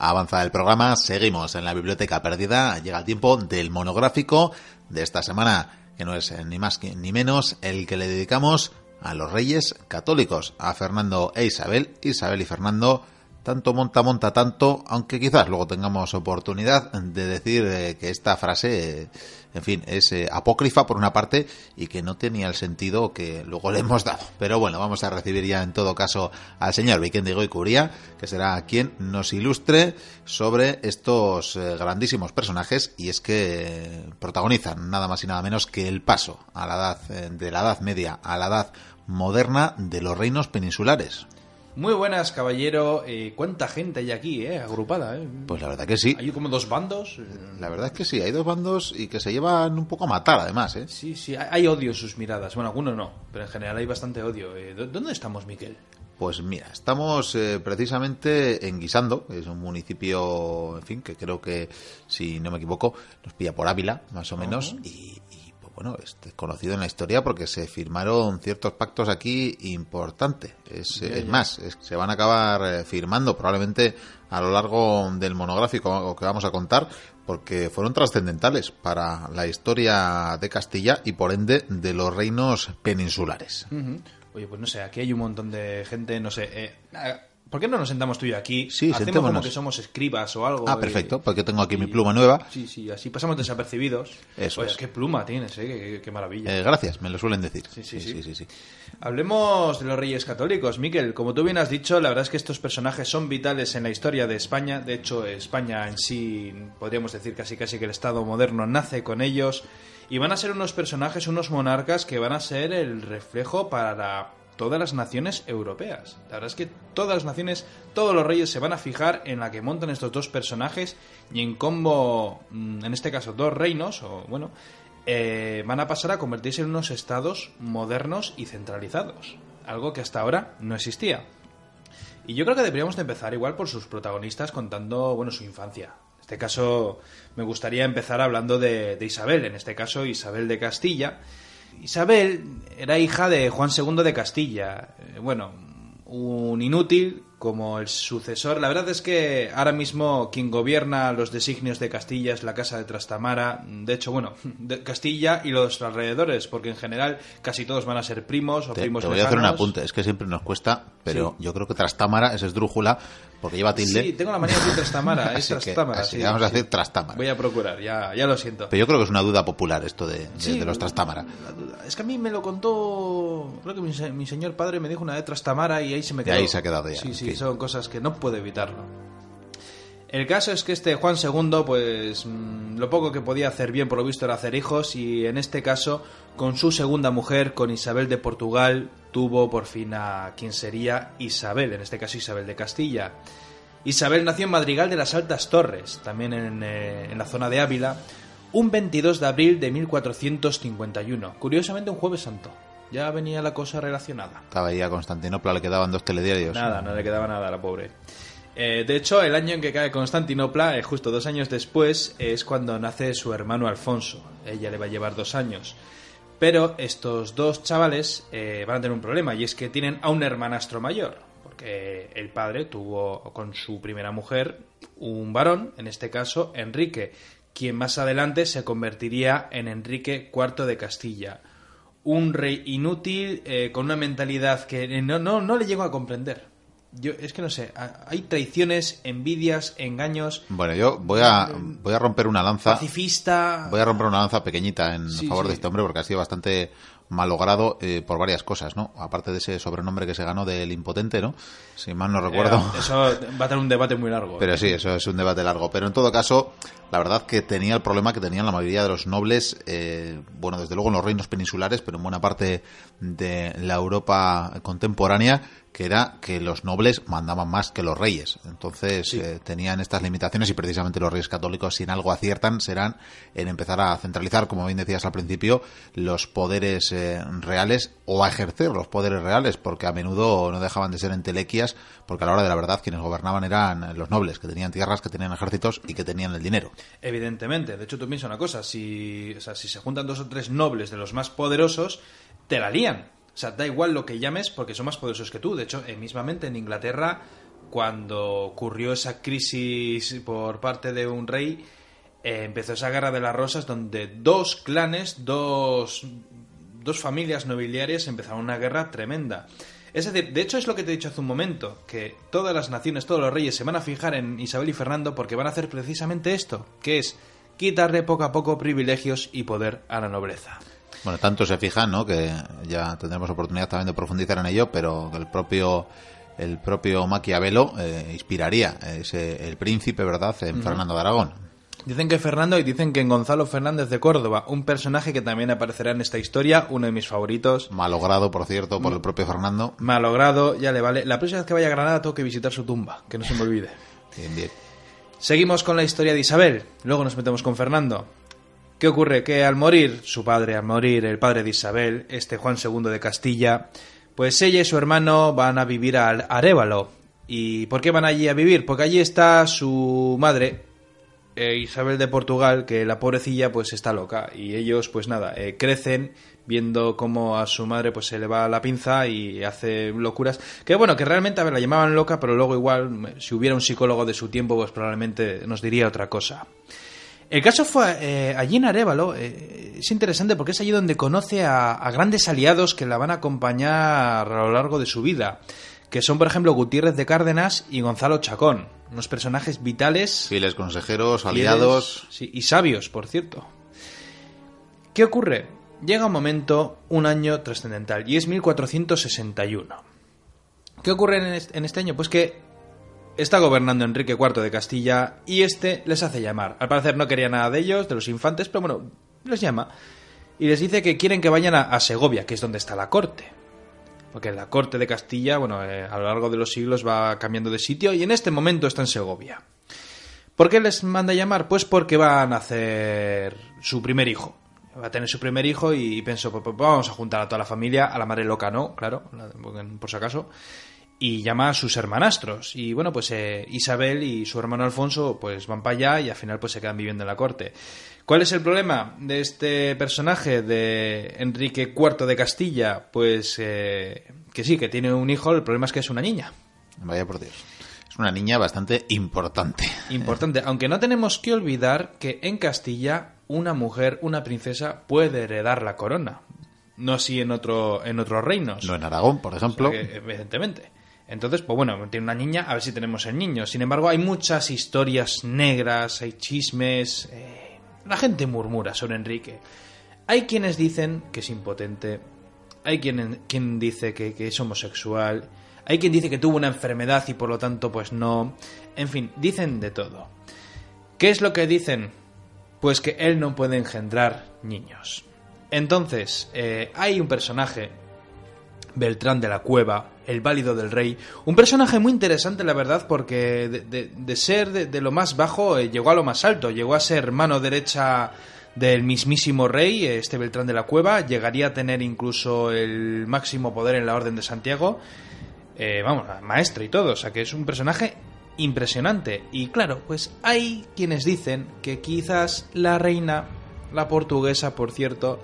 Avanza el programa, seguimos en la biblioteca perdida, llega el tiempo del monográfico de esta semana, que no es ni más ni menos el que le dedicamos a los reyes católicos, a Fernando e Isabel, Isabel y Fernando, tanto monta, monta tanto, aunque quizás luego tengamos oportunidad de decir eh, que esta frase, eh, en fin, es eh, apócrifa por una parte y que no tenía el sentido que luego le hemos dado. Pero bueno, vamos a recibir ya en todo caso al señor Vikendigo y Curía, que será quien nos ilustre sobre estos grandísimos personajes y es que protagonizan nada más y nada menos que el paso a la edad de la Edad Media a la Edad moderna de los reinos peninsulares. Muy buenas, caballero. Eh, ¿Cuánta gente hay aquí, eh? Agrupada, eh. Pues la verdad que sí. Hay como dos bandos. La verdad es que sí, hay dos bandos y que se llevan un poco a matar, además, eh. Sí, sí, hay odio en sus miradas. Bueno, algunos no, pero en general hay bastante odio. Eh, ¿Dónde estamos, Miquel? Pues mira, estamos eh, precisamente en Guisando, que es un municipio, en fin, que creo que, si no me equivoco, nos pilla por Ávila, más o menos, y, bueno, es conocido en la historia porque se firmaron ciertos pactos aquí importantes. Es, más, se van a acabar eh, firmando probablemente a lo largo del monográfico que vamos a contar porque fueron trascendentales para la historia de Castilla y por ende de los reinos peninsulares. Oye, pues no sé, aquí hay un montón de gente, no sé, eh, ¿Por qué no nos sentamos tú y yo aquí? Sí, Hacemos como que somos escribas o algo. Ah, perfecto, porque tengo aquí mi pluma nueva. Sí, sí, así pasamos desapercibidos. Eso Oye, qué pluma tienes, ¿eh? Qué, maravilla. Eh, gracias, me lo suelen decir. Sí sí sí, sí, Hablemos de los reyes católicos. Miquel, como tú bien has dicho, la verdad es que estos personajes son vitales en la historia de España. De hecho, España en sí, podríamos decir casi casi que el Estado moderno nace con ellos. Y van a ser unos personajes, unos monarcas que van a ser el reflejo para la todas las naciones europeas. La verdad es que todas las naciones, todos los reyes se van a fijar en la que montan estos dos personajes y en cómo, mm, en este caso, dos reinos, o bueno, eh, van a pasar a convertirse en unos estados modernos y centralizados. Algo que hasta ahora no existía. Y yo creo que deberíamos de empezar igual por sus protagonistas contando, bueno, su infancia. En este caso, me gustaría empezar hablando de, de Isabel, en este caso Isabel de Castilla, Isabel era hija de Juan II de Castilla. Eh, bueno, un inútil como el sucesor. La verdad es que ahora mismo quien gobierna los designios de Castilla es la Casa de Trastamara. De hecho, bueno, de Castilla y los alrededores, porque en general casi todos van a ser primos o primos Te voy a hacer un apunte, es que siempre nos cuesta, pero yo creo que Trastámara es esdrújula porque lleva tilde. Sí, tengo la manía de decir Trastamara, es Trastámara. sí, vamos a decir Trastámara. Voy a procurar, ya, ya lo siento. Pero yo creo que es una duda popular esto de, de, los Trastámara. Es que a mí me lo contó, creo que mi, señor padre me dijo una de Trastamara y ahí se me quedó. Y ahí se ha quedado ya. Sí, sí, son cosas que no puedo evitarlo. El caso es que este Juan II, pues mm, lo poco que podía hacer bien por lo visto era hacer hijos y en este caso con su segunda mujer, con Isabel de Portugal, tuvo por fin a quien sería Isabel, en este caso Isabel de Castilla. Isabel nació en Madrigal de las Altas Torres, también en, eh, en la zona de Ávila, un 22 de abril de 1451, curiosamente un jueves santo. Ya venía la cosa relacionada. Estaba ahí a Constantinopla, le quedaban dos telediarios. Nada, no le quedaba nada a la pobre. Eh, de hecho, el año en que cae Constantinopla, eh, justo dos años después, es cuando nace su hermano Alfonso. Ella le va a llevar dos años. Pero estos dos chavales eh, van a tener un problema, y es que tienen a un hermanastro mayor. Porque el padre tuvo con su primera mujer un varón, en este caso Enrique, quien más adelante se convertiría en Enrique IV de Castilla un rey inútil eh, con una mentalidad que no, no, no le llego a comprender. Yo, es que no sé, hay traiciones, envidias, engaños. Bueno, yo voy a, voy a romper una lanza. Pacifista. Voy a romper una lanza pequeñita en favor de este hombre porque ha sido bastante malogrado eh, por varias cosas, ¿no? Aparte de ese sobrenombre que se ganó del impotente, ¿no? Si mal no recuerdo. Eh, eso va a tener un debate muy largo. Pero sí, eso es un debate largo. Pero en todo caso, la verdad que tenía el problema que tenían la mayoría de los nobles, eh, bueno, desde luego en los reinos peninsulares, pero en buena parte de la Europa contemporánea, que era que los nobles mandaban más que los reyes. Entonces eh, tenían estas limitaciones y precisamente los reyes católicos, si en algo aciertan, serán en empezar a centralizar, como bien decías al principio, los poderes eh, reales o a ejercer los poderes reales, porque a menudo no dejaban de ser entelequias, porque a la hora de la verdad quienes gobernaban eran los nobles, que tenían tierras, que tenían ejércitos y que tenían el dinero. Evidentemente. De hecho, tú piensas una cosa, si, si se juntan dos o tres nobles de los más poderosos, te la lían O sea, da igual lo que llames porque son más poderosos que tú. De hecho, eh, mismamente en Inglaterra, cuando ocurrió esa crisis por parte de un rey, eh, empezó esa guerra de las rosas donde dos clanes, dos, dos familias nobiliarias empezaron una guerra tremenda. Es decir, de hecho es lo que te he dicho hace un momento, que todas las naciones, todos los reyes se van a fijar en Isabel y Fernando porque van a hacer precisamente esto, que es quitarle poco a poco privilegios y poder a la nobleza. Bueno, tanto se fijan, ¿no? Que ya tendremos oportunidad también de profundizar en ello, pero el propio el propio Maquiavelo eh, inspiraría ese, el príncipe, ¿verdad?, en Fernando de Aragón. Dicen que Fernando y dicen que en Gonzalo Fernández de Córdoba, un personaje que también aparecerá en esta historia, uno de mis favoritos. Malogrado, por cierto, por el propio Fernando. Malogrado, ya le vale. La próxima vez que vaya a Granada tengo que visitar su tumba, que no se me olvide. Bien, bien. Seguimos con la historia de Isabel, luego nos metemos con Fernando. ¿Qué ocurre? Que al morir su padre, al morir el padre de Isabel, este Juan II de Castilla, pues ella y su hermano van a vivir al Arévalo. ¿Y por qué van allí a vivir? Porque allí está su madre, eh, Isabel de Portugal, que la pobrecilla pues está loca. Y ellos pues nada, eh, crecen viendo cómo a su madre pues se le va la pinza y hace locuras. Que bueno, que realmente a ver, la llamaban loca, pero luego igual, si hubiera un psicólogo de su tiempo, pues probablemente nos diría otra cosa. El caso fue eh, allí en Arevalo. Es interesante porque es allí donde conoce a, grandes aliados que la van a acompañar a lo largo de su vida. Que son, por ejemplo, Gutiérrez de Cárdenas y Gonzalo Chacón. Unos personajes vitales. Fieles consejeros, aliados. sí, y sabios, por cierto. ¿Qué ocurre? Llega un momento, un año trascendental, y es 1461. ¿Qué ocurre en este, en este año? Pues que está gobernando Enrique IV de Castilla y este les hace llamar. Al parecer no quería nada de ellos, de los infantes, pero bueno, les llama y les dice que quieren que vayan a, Segovia, que es donde está la corte. Porque la corte de Castilla, bueno, eh, a lo largo de los siglos va cambiando de sitio y en este momento está en Segovia. ¿Por qué les manda llamar? Pues porque va a nacer su primer hijo. Va a tener su primer hijo y pensó, pues, pues vamos a juntar a toda la familia, a la madre loca no, claro, por si acaso y llama a sus hermanastros. Y bueno, pues eh, Isabel y su hermano Alfonso pues van para allá y al final pues se quedan viviendo en la corte. ¿Cuál es el problema de este personaje de Enrique IV de Castilla? Pues eh, que sí, que tiene un hijo, el problema es que es una niña. Vaya por Dios. Es una niña bastante importante. Importante, aunque no tenemos que olvidar que en Castilla una mujer, una princesa, puede heredar la corona. No así en, otro, en otros reinos. No en Aragón, por ejemplo. evidentemente. Entonces, pues bueno, tiene una niña, a ver si tenemos el niño. Sin embargo, hay muchas historias negras, hay chismes. Eh, la gente murmura sobre Enrique. Hay quienes dicen que es impotente. Hay quien, quien dice que, es homosexual. Hay quien dice que tuvo una enfermedad y por lo tanto, pues no. En fin, dicen de todo. ¿Qué es lo que dicen? Pues que él no puede engendrar niños. Entonces, eh, hay un personaje Beltrán de la Cueva, el válido del rey. Un personaje muy interesante, la verdad, porque de, ser de, lo más bajo eh, llegó a lo más alto, llegó a ser mano derecha del mismísimo rey, este Beltrán de la Cueva, llegaría a tener incluso el máximo poder en la Orden de Santiago, eh, vamos, maestro y todo, o sea que es un personaje impresionante. Y claro, pues hay quienes dicen que quizás la reina, la portuguesa, por cierto,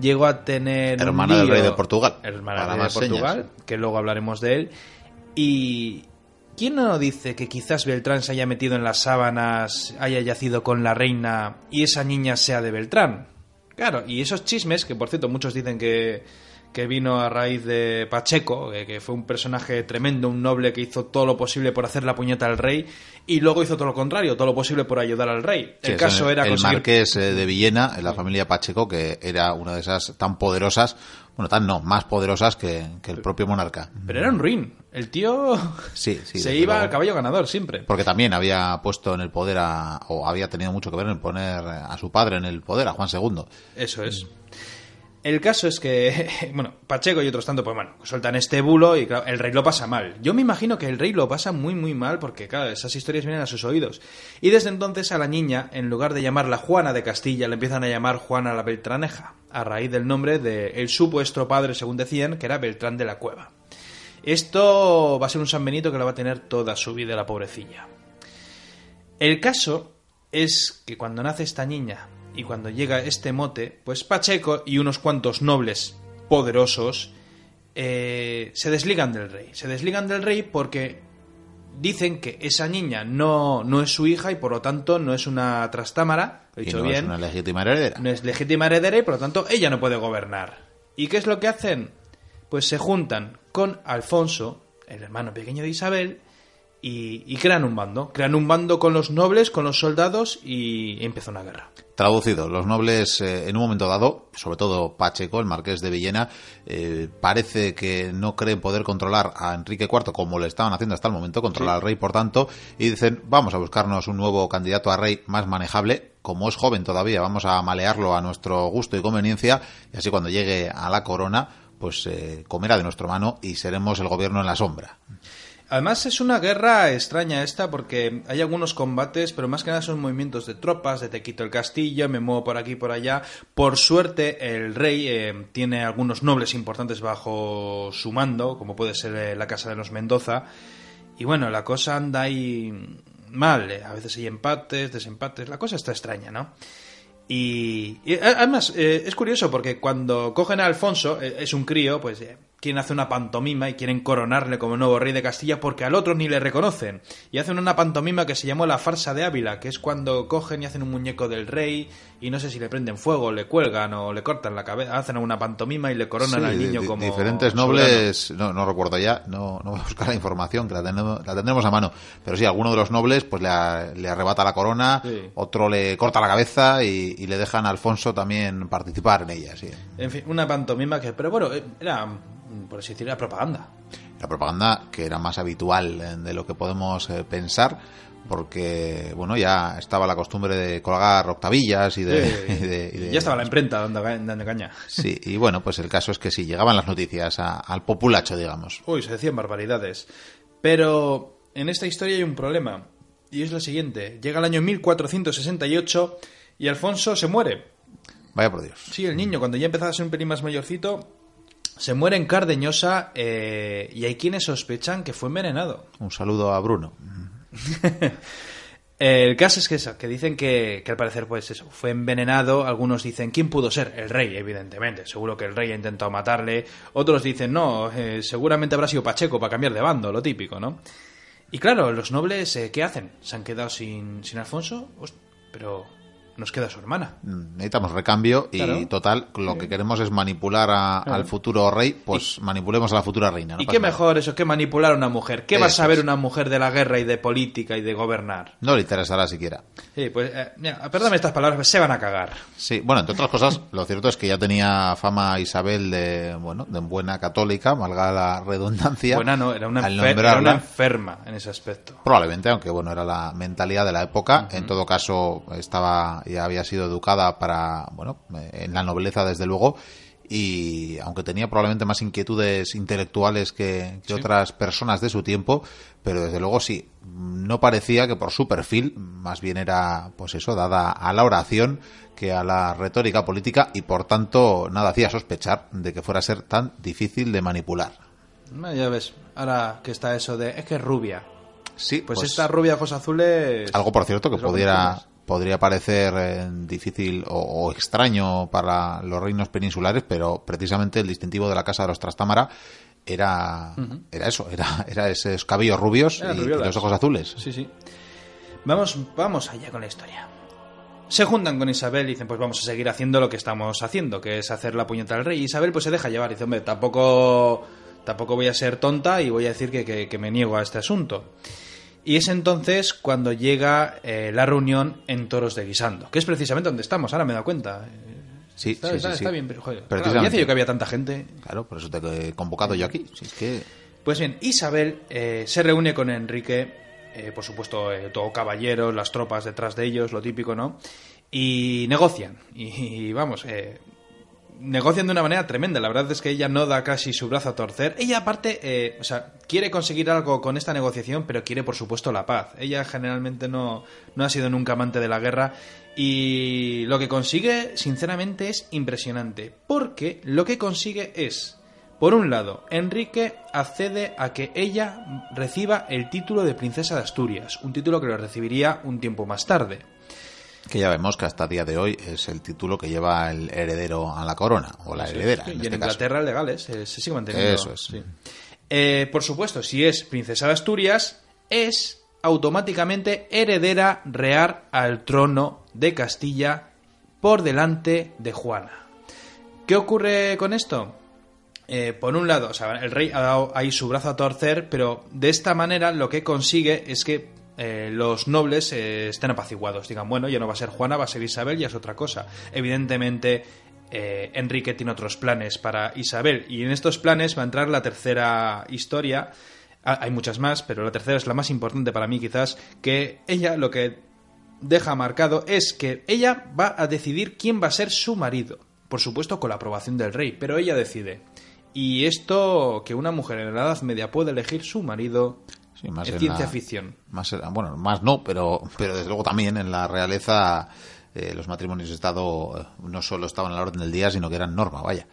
llegó a tener. Hermana del rey de Portugal. Hermana del rey de Portugal, que luego hablaremos de él. Y. ¿Quién no dice que quizás Beltrán se haya metido en las sábanas, haya yacido con la reina y esa niña sea de Beltrán? Claro, y esos chismes, que por cierto muchos dicen que que vino a raíz de Pacheco, que fue un personaje tremendo, un noble que hizo todo lo posible por hacer la puñeta al rey y luego hizo todo lo contrario, todo lo posible por ayudar al rey. el caso era el marqués eh, de Villena, en la familia Pacheco, que era una de esas tan poderosas, bueno, tan no, más poderosas que, el propio monarca. Pero era un ruin. El tío sí, se iba al caballo ganador siempre. Porque también había puesto en el poder a, o había tenido mucho que ver en poner a su padre en el poder, a Juan II. Eso es. El caso es que, bueno, Pacheco y otros tanto, pues bueno, sueltan este bulo y claro, el rey lo pasa mal. Yo me imagino que el rey lo pasa muy, muy mal porque, claro, esas historias vienen a sus oídos. Y desde entonces a la niña, en lugar de llamarla Juana de Castilla, le empiezan a llamar Juana la Beltraneja, a raíz del nombre de el supuesto padre, según decían, que era Beltrán de la Cueva. Esto va a ser un San Benito que la va a tener toda su vida la pobrecilla. El caso es que cuando nace esta niña y cuando llega este mote, pues Pacheco y unos cuantos nobles poderosos eh, se desligan del rey. Se desligan del rey porque dicen que esa niña no, no es su hija y por lo tanto no es una trastámara. Lo he Y dicho no bien. es una legítima heredera. No es legítima heredera y por lo tanto ella no puede gobernar. ¿Y qué es lo que hacen? Pues se juntan con Alfonso, el hermano pequeño de Isabel, y, y crean un bando. Crean un bando con los nobles, con los soldados y empieza una guerra. Traducido, los nobles eh, en un momento dado, sobre todo Pacheco, el marqués de Villena, eh, parece que no creen poder controlar a Enrique IV como le estaban haciendo hasta el momento, controlar al rey por tanto, y dicen vamos a buscarnos un nuevo candidato a rey más manejable, como es joven todavía, vamos a malearlo a nuestro gusto y conveniencia, y así cuando llegue a la corona, pues eh, comerá de nuestro mano y seremos el gobierno en la sombra. Además es una guerra extraña esta porque hay algunos combates, pero más que nada son movimientos de tropas, de te quito el castillo, me muevo por aquí por allá. Por suerte el rey eh, tiene algunos nobles importantes bajo su mando, como puede ser eh, la casa de los Mendoza. Y bueno, la cosa anda ahí mal, eh, a veces hay empates, desempates, la cosa está extraña, ¿no? Y, además es curioso porque cuando cogen a Alfonso, es un crío, pues quieren hacer una pantomima y quieren coronarle como nuevo rey de Castilla porque al otro ni le reconocen. Y hacen una pantomima que se llamó la farsa de Ávila, que es cuando cogen y hacen un muñeco del rey y no sé si le prenden fuego, le cuelgan o le cortan la cabeza, hacen una pantomima y le coronan Sí, al niño como diferentes nobles, no, no recuerdo ya, no, no voy a buscar la información, que la tendremos, la tendremos a mano, pero sí, alguno de los nobles pues le, a- le arrebata la corona, Sí. otro le corta la cabeza y, y le dejan a Alfonso también participar en ella, sí. En fin, una pantomima que, pero bueno, eh, era, por así decirlo, era propaganda. La propaganda que era más habitual eh, de lo que podemos eh, pensar, porque bueno, ya estaba la costumbre de colgar octavillas y de... Y de- y de- ya estaba la imprenta dando, dando caña. Sí, y bueno, pues el caso es que sí, llegaban las noticias a- al populacho, digamos. Uy, se decían barbaridades. Pero en esta historia hay un problema. Y es lo siguiente. Llega el año 1468 y Alfonso se muere. Vaya por Dios. Sí, el niño, cuando ya empezaba a ser un pelín más mayorcito, se muere en Cardeñosa eh, y hay quienes sospechan que fue envenenado. Un saludo a Bruno. El caso es que eso, que dicen que, que al parecer pues eso, fue envenenado, algunos dicen, ¿quién pudo ser? El rey, evidentemente, seguro que el rey ha intentado matarle, otros dicen, no, eh, seguramente habrá sido Pacheco para cambiar de bando, lo típico, ¿no? Y claro, los nobles, eh, ¿qué hacen? ¿Se han quedado sin, sin Alfonso? Pero nos queda su hermana. necesitamos recambio y Claro. total lo que queremos es manipular a- al futuro rey pues manipulemos a la futura reina ¿no y qué nada. mejor eso que manipular a una mujer. ¿Qué va a saber es. una mujer de la guerra y de política y de gobernar? no le interesará siquiera Sí, pues, eh, mira, perdóname estas palabras, se van a cagar. sí bueno entre otras cosas lo cierto es que ya tenía fama Isabel de bueno de buena católica valga la redundancia Buena no, era una, enfer- era una enferma en ese aspecto. Probablemente, aunque bueno, era la mentalidad de la época. En todo caso, estaba ya había sido educada para, bueno, en la nobleza desde luego. Y aunque tenía probablemente más inquietudes intelectuales que, que Sí. otras personas de su tiempo, pero desde luego sí, no parecía que por su perfil, más bien era, pues eso, dada a la oración que a la retórica política y por tanto nada hacía sospechar de que fuera a ser tan difícil de manipular. Ya ves, ahora que está eso de, es que es rubia. Sí, Pues, esta rubia ojos azules... Algo, por cierto, que pudiera. Podría parecer eh, difícil o, o extraño para los reinos peninsulares, pero precisamente el distintivo de la Casa de los Trastámara era, era eso, era, era esos cabellos rubios y, los ojos azules. Sí, sí. Vamos, vamos allá con la historia. Se juntan con Isabel y dicen, pues vamos a seguir haciendo lo que estamos haciendo, que es hacer la puñeta al rey. Isabel pues se deja llevar y dice, hombre, tampoco, tampoco voy a ser tonta y voy a decir que, que- que me niego a este asunto. Y es entonces cuando llega eh, la reunión en Toros de Guisando, que es precisamente donde estamos, ahora me he dado cuenta. Sí, Está, sí, está- sí, está sí. bien, pero joder, claro, yo que había tanta gente. Claro, por eso te he convocado yo aquí. Si es que Pues bien, Isabel eh, se reúne con Enrique, eh, por supuesto, eh, todo caballeros, las tropas detrás de ellos, lo típico, ¿no? Y negocian. Y, y vamos, eh, negocian de una manera tremenda. La verdad es que ella no da casi su brazo a torcer. Ella, aparte, eh, o sea, quiere conseguir algo con esta negociación, pero quiere, por supuesto, la paz. Ella generalmente no, no ha sido nunca amante de la guerra. Y lo que consigue, sinceramente, es impresionante. Porque lo que consigue es por un lado, Enrique accede a que ella reciba el título de princesa de Asturias, un título que lo recibiría un tiempo más tarde. Que ya vemos que hasta el día de hoy es el título que lleva el heredero a la corona, o la heredera. Sí, en y en este caso. Inglaterra legales eh, se sigue manteniendo. Eso es. sí. Eh, por supuesto, si es princesa de Asturias, es automáticamente heredera real al trono de Castilla por delante de Juana. ¿Qué ocurre con esto? Eh, por un lado, o sea, el rey ha dado ahí su brazo a torcer, pero de esta manera lo que consigue es que eh, los nobles eh, estén apaciguados. Digan, bueno, ya no va a ser Juana, va a ser Isabel, ya es otra cosa. Evidentemente, eh, Enrique tiene otros planes para Isabel, y en estos planes va a entrar la tercera historia. Ah, hay muchas más, pero la tercera es la más importante para mí, quizás, que ella lo que deja marcado es que ella va a decidir quién va a ser su marido. Por supuesto, con la aprobación del rey, pero ella decide. Y esto, que una mujer en la Edad Media puede elegir su marido, Sí, más es en ciencia la- ficción. Más, bueno, más no, pero, pero desde luego también en la realeza eh, los matrimonios de Estado eh, no solo estaban a la orden del día, sino que eran norma, vaya.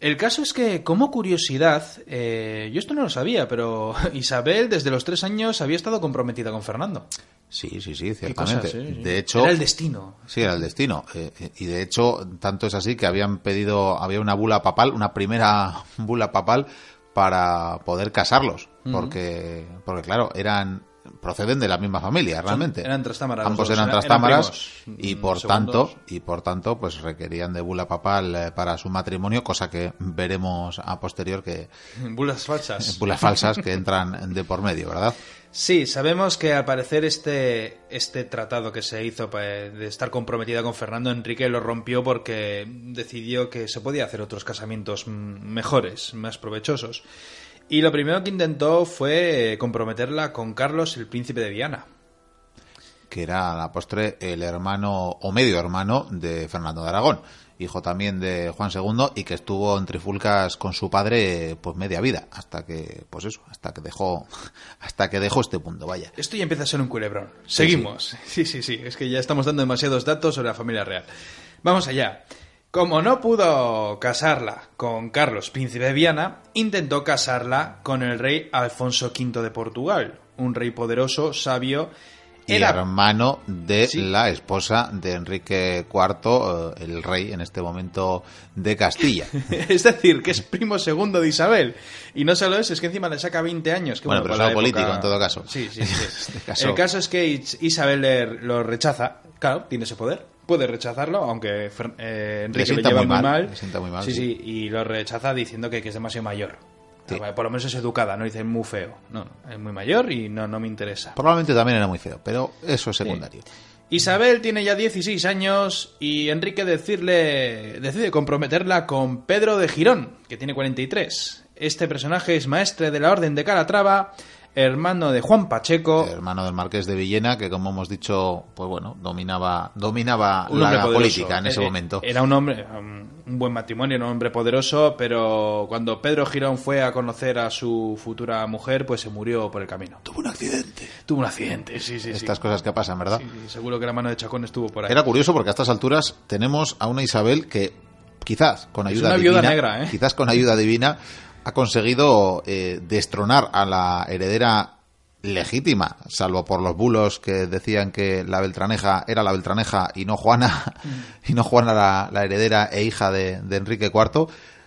El caso es que, como curiosidad, eh, yo esto no lo sabía, pero Isabel desde los tres años había estado comprometida con Fernando. Sí, sí, sí, ciertamente. De hecho, Era el destino. Sí, era el destino. Eh, y de hecho, tanto es así que habían pedido, había una bula papal, una primera bula papal para poder casarlos. Porque, porque claro, eran proceden de la misma familia, realmente. eran trastámaras Ambos eran trastámaras primos, y mm, por segundos. tanto, y por tanto, pues requerían de bula papal eh, para su matrimonio, cosa que veremos a posterior que Bulas falsas. bulas falsas que entran de por medio, ¿verdad? Sí, sabemos que al parecer este, este tratado que se hizo pa- de estar comprometida con Fernando Enrique lo rompió porque decidió que se podía hacer otros casamientos mm, mejores, más provechosos. Y lo primero que intentó fue eh, comprometerla con Carlos, el príncipe de Viana. que era a la postre el hermano o medio hermano de Fernando de Aragón, hijo también de Juan II y que estuvo en trifulcas con su padre pues media vida, hasta que pues eso, hasta que dejó hasta que dejó este punto, vaya. Esto ya empieza a ser un culebrón. Seguimos. Sí, sí, sí. Es que ya estamos dando demasiados datos sobre la familia real. Vamos allá. Como no pudo casarla con Carlos, príncipe de Viana, intentó casarla con el rey Alfonso V de Portugal, un rey poderoso, sabio. Y Era hermano de Sí. la esposa de Enrique IV, eh, el rey en este momento de Castilla. es decir, que es primo segundo de Isabel. Y no solo eso, es que encima le saca 20 años. Que, Bueno, pero es la algo época- político en todo caso. Sí, sí, sí. Este caso- El caso es que Is- Isabel lo rechaza. Claro, tiene ese poder. Puede rechazarlo, aunque eh, Enrique le, sienta lleva muy muy mal, le muy mal, sí, sí. sí, y lo rechaza diciendo que, que es demasiado mayor. Sí. Por lo menos es educada, no dice muy feo. No, es muy mayor y no, no me interesa. Probablemente también era muy feo, pero eso es secundario. Isabel tiene ya 16 años y Enrique decirle, decide comprometerla con Pedro de Girón, que tiene 43. Este personaje es maestre de la Orden de Calatrava, hermano de Juan Pacheco, hermano del marqués de Villena, que como hemos dicho, pues bueno, dominaba, dominaba la poderoso. política en ese Eh, momento. Era un hombre, um, un buen matrimonio, un hombre poderoso, pero cuando Pedro Girón fue a conocer a su futura mujer, pues se murió por el camino. Tuvo un accidente. Tuvo un accidente, sí, sí, sí. Estas cosas que pasan, ¿verdad? Sí, seguro que la mano de Chacón estuvo por ahí. Era curioso porque a estas alturas tenemos a una Isabel que quizás con Es ayuda una viuda divina, negra, ¿eh? quizás con ayuda divina ha conseguido eh, destronar a la heredera legítima, salvo por los bulos que decían que la Beltraneja era la Beltraneja y no Juana, y no Juana la, la heredera e hija de, de Enrique IV,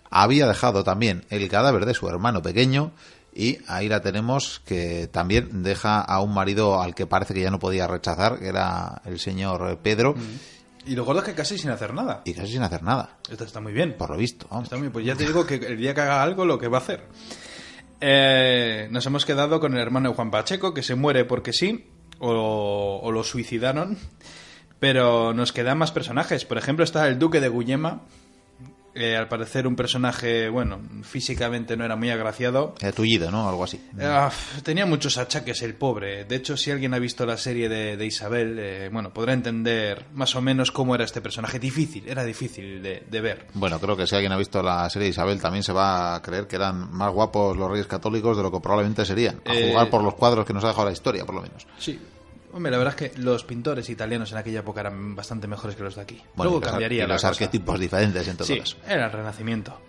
había dejado también el cadáver de su hermano pequeño y ahí la tenemos que también deja a un marido al que parece que ya no podía rechazar, que era el señor Pedro, Y lo gordo es que casi sin hacer nada. y casi sin hacer nada, Esto está muy bien. por lo visto. vamos. Está muy bien. Pues ya te digo que el día que haga algo, lo que va a hacer. Eh, nos hemos quedado con el hermano de Juan Pacheco, que se muere porque sí, o, o lo suicidaron. Pero nos quedan más personajes. Por ejemplo, está el duque de Guyema. Eh, al parecer un personaje, bueno, físicamente no era muy agraciado. Era tullido, ¿no? Algo así. Ah, tenía muchos achaques el pobre. De hecho, si alguien ha visto la serie de, de Isabel, eh, bueno, podrá entender más o menos cómo era este personaje. Difícil, era difícil de, de ver. Bueno, creo que si alguien ha visto la serie de Isabel también se va a creer que eran más guapos los reyes católicos de lo que probablemente serían. A Eh, jugar por los cuadros que nos ha dejado la historia, por lo menos. Sí. Hombre, la verdad es que los pintores italianos en aquella época eran bastante mejores que los de aquí. Bueno, Luego y los, cambiaría y la los cosa. arquetipos diferentes en todo Sí, caso. era el Renacimiento.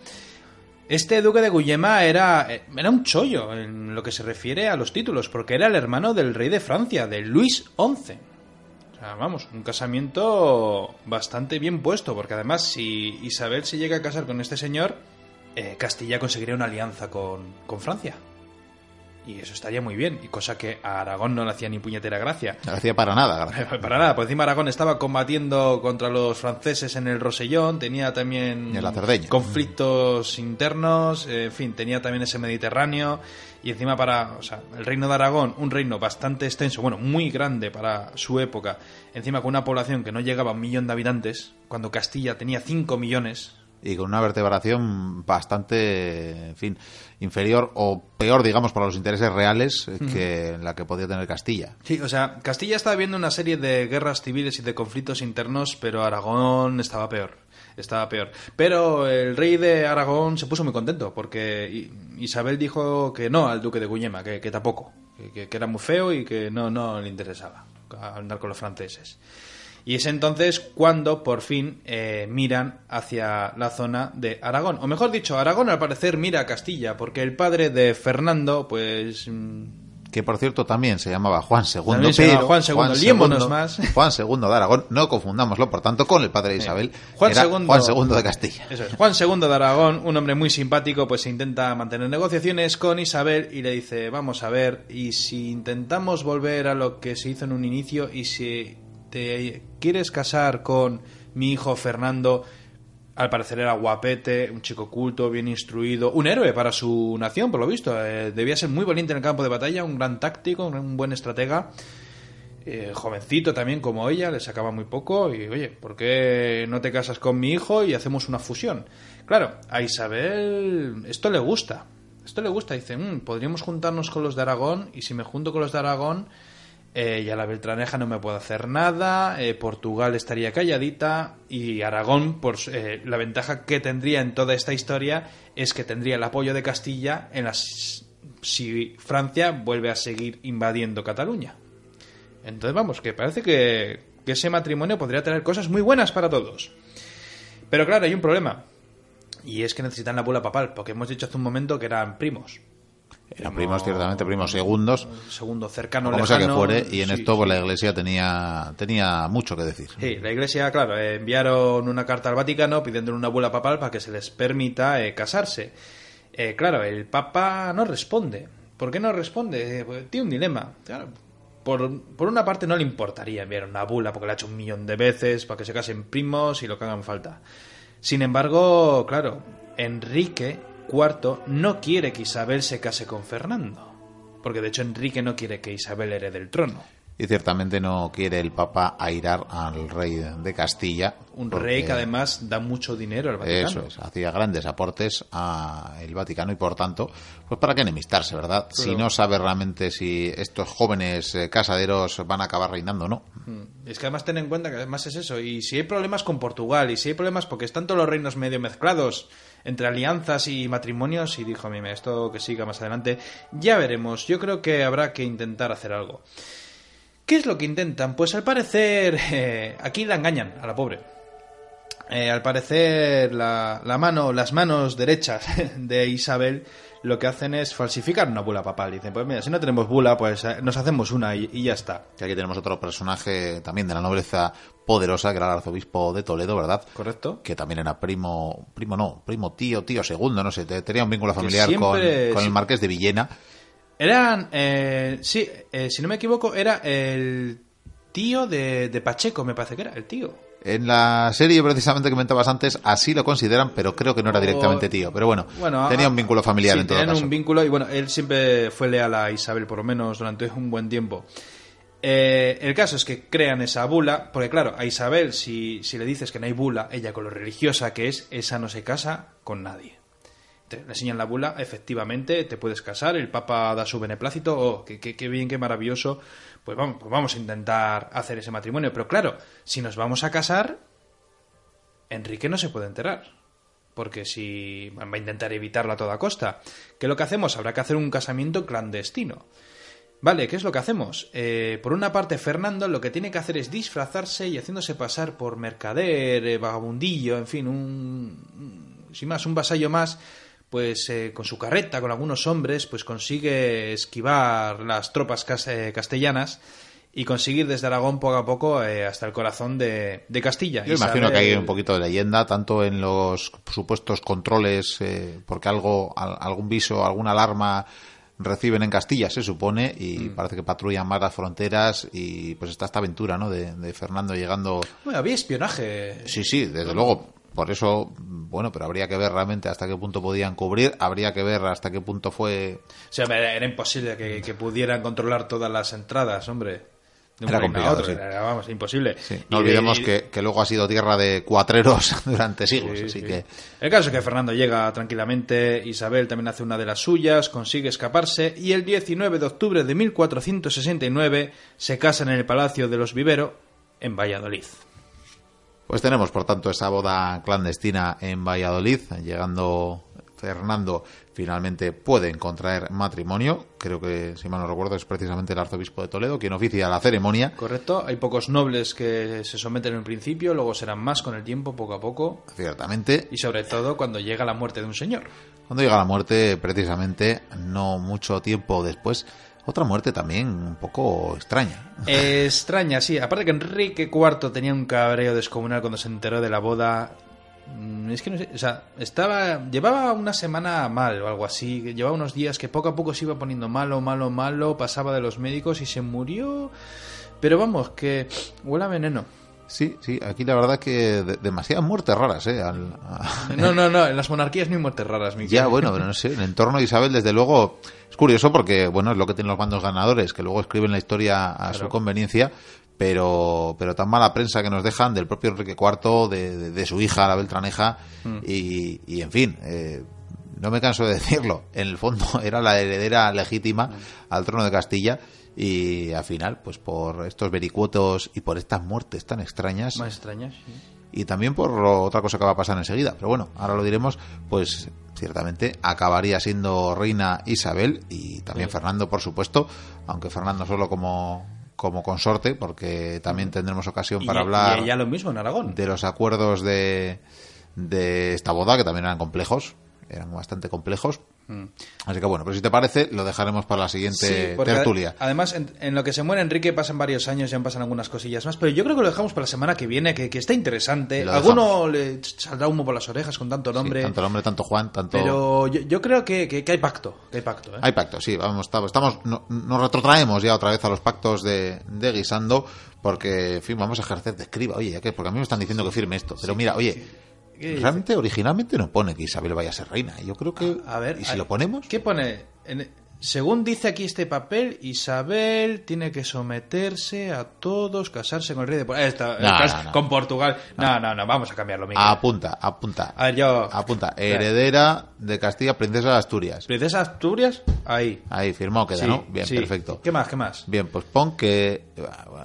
Este duque de Guyema era, eh, era un chollo en lo que se refiere a los títulos, porque era el hermano del rey de Francia, de Luis XI. O vamos, un casamiento bastante bien puesto, porque además si Isabel se llega a casar con este señor, eh, Castilla conseguiría una alianza con, con Francia. Y eso estaría muy bien, y cosa que a Aragón no le hacía ni puñetera gracia. No le hacía para nada gracia. para nada, por encima Aragón estaba combatiendo contra los franceses en el Rosellón, tenía también en la Cerdeña. conflictos internos, en fin, tenía también ese Mediterráneo, y encima para, o sea, el reino de Aragón, un reino bastante extenso, bueno, muy grande para su época, encima con una población que no llegaba a un millón de habitantes, cuando Castilla tenía 5 millones, y con una vertebración bastante, en fin, inferior o peor, digamos, para los intereses reales que la que podía tener Castilla. Sí, o sea, Castilla estaba viendo una serie de guerras civiles y de conflictos internos, pero Aragón estaba peor. Estaba peor. Pero el rey de Aragón se puso muy contento porque Isabel dijo que no al duque de Guñema, que, tampoco, que, que, era muy feo y que no, no le interesaba andar con los franceses. Y es entonces cuando por fin eh, miran hacia la zona de Aragón. O mejor dicho, Aragón al parecer mira a Castilla, porque el padre de Fernando, pues... Mm, que por cierto también se llamaba Juan II, Juan II, Juan más. Juan II de Aragón, no confundámoslo por tanto con el padre de Isabel, Juan, II, Juan II de Castilla. Eso es. Juan II de Aragón, un hombre muy simpático, pues se intenta mantener negociaciones con Isabel y le dice, vamos a ver, y si intentamos volver a lo que se hizo en un inicio y si te quieres casar con mi hijo Fernando, al parecer era guapete, un chico culto, bien instruido, un héroe para su nación, por lo visto. Eh, debía ser muy valiente en el campo de batalla, un gran táctico, un buen estratega. Eh, jovencito también como ella, le sacaba muy poco y oye, ¿por qué no te casas con mi hijo y hacemos una fusión? Claro, a Isabel esto le gusta, esto le gusta, dice, mm, podríamos juntarnos con los de Aragón y si me junto con los de Aragón eh, ya la Beltraneja no me puede hacer nada, eh, Portugal estaría calladita y Aragón, por eh, la ventaja que tendría en toda esta historia es que tendría el apoyo de Castilla en las si Francia vuelve a seguir invadiendo Cataluña. Entonces vamos, que parece que, que ese matrimonio podría tener cosas muy buenas para todos. Pero claro, hay un problema. Y es que necesitan la bula papal, porque hemos dicho hace un momento que eran primos. Eran primos, ciertamente, primos segundos. Segundo cercano, como sea que fuere, y en esto pues, la Iglesia tenía, tenía mucho que decir. Sí, la Iglesia, claro, eh, enviaron una carta al Vaticano pidiendo una bula papal para que se les permita eh, casarse. Eh, claro, el Papa no responde. ¿Por qué no responde? Pues, tiene un dilema. por, por, una parte no le importaría enviar una bula porque la ha hecho un millón de veces para que se casen primos y lo que hagan falta. Sin embargo, claro, Enrique Cuarto no quiere que Isabel se case con Fernando, porque de hecho Enrique no quiere que Isabel herede el trono. Y ciertamente no quiere el Papa airar al rey de Castilla. Un rey que además da mucho dinero al Vaticano. Eso es, hacía grandes aportes al Vaticano y por tanto, pues para qué enemistarse, ¿verdad? Si no sabe realmente si estos jóvenes eh, casaderos van a acabar reinando o no. Mm. Es que además ten en cuenta que además es eso. Y si hay problemas con Portugal, y si hay problemas porque están todos los reinos medio mezclados entre alianzas y matrimonios, y dijo a mí, esto que siga más adelante, ya veremos. Yo creo que habrá que intentar hacer algo. ¿Qué es lo que intentan? Pues al parecer eh, aquí la engañan a la pobre. Eh, al parecer la, mano, las manos derechas de Isabel lo que hacen es falsificar una bula papal. Dicen, pues mira, si no tenemos bula, pues eh, nos hacemos una y, ya está. Y aquí tenemos otro personaje también de la nobleza poderosa, que era el arzobispo de Toledo, ¿verdad? Correcto. Que también era primo, primo no, primo tío, tío segundo, no sé, tenía un vínculo familiar con, con el marqués de Villena. Eran, eh, sí, eh, si no me equivoco, era el tío de, Pacheco, me parece que era, el tío. En la serie precisamente que comentabas antes, así lo consideran, pero creo que no era directamente tío. Pero bueno, tenía un vínculo familiar en todo caso. un vínculo y bueno, él siempre fue leal a Isabel, por lo menos durante un buen tiempo. Eh, el caso es que crean esa bula, porque claro, a Isabel, si, si le dices que no hay bula, ella con lo religiosa que es, esa no se casa con nadie le enseñan la bula, efectivamente, te puedes casar, el Papa da su beneplácito, oh, qué, bien, qué maravilloso, pues vamos, pues vamos a intentar hacer ese matrimonio. Pero claro, si nos vamos a casar, Enrique no se puede enterar. Porque si va a intentar evitarlo a toda costa. ¿Qué es lo que hacemos? Habrá que hacer un casamiento clandestino. Vale, ¿qué es lo que hacemos? Eh, por una parte, Fernando lo que tiene que hacer es disfrazarse y haciéndose pasar por mercader, eh, vagabundillo, en fin, un, sin más, un vasallo más pues eh, con su carreta, con algunos hombres, pues consigue esquivar las tropas castellanas y conseguir desde Aragón poco a poco eh, hasta el corazón de, de Castilla. Yo imagino que hay un poquito de leyenda, tanto en los supuestos controles, eh, porque algo, algún viso, alguna alarma reciben en Castilla, se supone, y mm. parece que patrullan más las fronteras y pues está esta aventura, ¿no? De, de Fernando llegando... Bueno, había espionaje. Sí, sí, desde luego. Por eso, bueno, pero habría que ver realmente hasta qué punto podían cubrir, habría que ver hasta qué punto fue... O sea, era imposible que pudieran controlar todas las entradas, hombre era complicado, vamos, imposible. No olvidemos que, luego ha sido tierra de cuatreros durante siglos, así que... El caso es que Fernando llega tranquilamente, Isabel también hace una de las suyas, consigue escaparse y el 19 de octubre de 1469 se casan en el Palacio de los Vivero en Valladolid. Pues tenemos, por tanto, esa boda clandestina en Valladolid, llegando Fernando finalmente puede contraer matrimonio. Creo que, si mal no recuerdo, es precisamente el arzobispo de Toledo quien oficia la ceremonia. Correcto. Hay pocos nobles que se someten en el principio, luego serán más con el tiempo, poco a poco. Ciertamente. Y sobre todo cuando llega la muerte de un señor. Cuando llega la muerte, precisamente, no mucho tiempo después, otra muerte también un poco extraña. extraña, sí. Aparte que Enrique IV tenía un cabreo descomunal cuando se enteró de la boda Mm, es que no sé, o sea, estaba, llevaba una semana mal o algo así, llevaba unos días que poco a poco se iba poniendo malo, malo, malo, pasaba de los médicos y se murió. Pero vamos, que huele a veneno. Sí, sí, aquí la verdad que demasiadas muertes raras, ¿eh? No, no, no, en las monarquías no hay muertes raras, Miguel. Ya, bueno, pero no sé, en el entorno de Isabel, desde luego, es curioso porque, bueno, es lo que tienen los bandos ganadores, que luego escriben la historia a su conveniencia, pero, pero tan mala prensa que nos dejan del propio Enrique IV, de, su hija, la Beltraneja, mm. y, en fin, eh, no me canso de decirlo, en el fondo era la heredera legítima mm. al trono de Castilla y al final, pues por estos vericuotos y por estas muertes tan extrañas. Más extrañas, Y también por otra cosa que va a pasar enseguida. Pero bueno, ahora lo diremos, pues ciertamente acabaría siendo reina Isabel y también Fernando, por supuesto, aunque Fernando solo como como consorte, porque también tendremos ocasión para hablar. ya lo mismo en Aragón. De los acuerdos de, de esta boda, que también eran complejos, eran bastante complejos. Mm. Así que bueno, pero si te parece, lo dejaremos para la siguiente tertulia. Además, en, lo que se muere Enrique pasan varios años, ya pasan algunas cosillas más, pero yo creo que lo dejamos para la semana que viene, que, está interesante. Alguno le saldrá humo por las orejas con tanto nombre. tanto nombre, tanto Juan, tanto. Pero yo, creo que, hay pacto. hay pacto, ¿eh? Hay pacto, sí. Vamos, estamos, nos retrotraemos ya otra vez a los pactos de, de Guisando, porque, en fin, vamos a ejercer de escriba. Oye, porque a mí me están diciendo que firme esto. Pero mira, oye Realmente, originalmente no pone que Isabel vaya a ser reina. Yo creo que. A, ver. ¿Y si lo ponemos? ¿Qué pone? según dice aquí este papel, Isabel tiene que someterse a todos, casarse con el rey de Portugal. Con Portugal. No, no, no, vamos a cambiarlo. Apunta, apunta. A ver, yo. Apunta. Heredera de Castilla, princesa de Asturias. ¿Princesa de Asturias? Ahí. Ahí, firmado queda, ¿no? Bien, perfecto. ¿Qué más, qué más? Bien, pues pon que.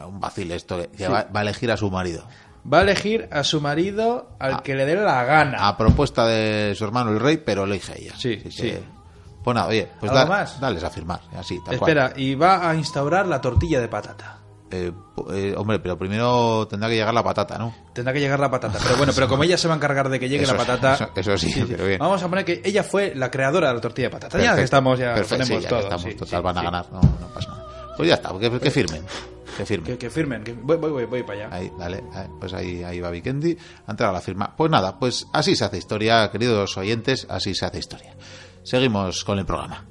Un vacile esto, que va a elegir a su marido va a elegir a su marido al ah. que le dé la gana. A propuesta de su hermano el rey, pero elige ella. Sí, sí. Pues nada, oye, pues da, más? dales a firmar, así, tal Espera, y va a instaurar la tortilla de patata. Eh, eh, hombre, pero primero tendrá que llegar la patata, ¿no? Tendrá que llegar la patata. Pero bueno, pero como ella se va a encargar de que llegue la patata. Eso, sí, pero bien. Vamos a poner que ella fue la creadora de la tortilla de patata. Ya que estamos, ya ponemos todo. estamos, total, van a ganar, no, no pasa nada. Pues ya está, que, firmen. Que firmen. Que, firmen. voy, voy, voy, voy, para allá. Ahí, dale. Pues ahí, ahí va Vikendi. Ha entrado la firma. Pues nada, pues así se hace historia, queridos oyentes, así se hace historia. Seguimos con el programa.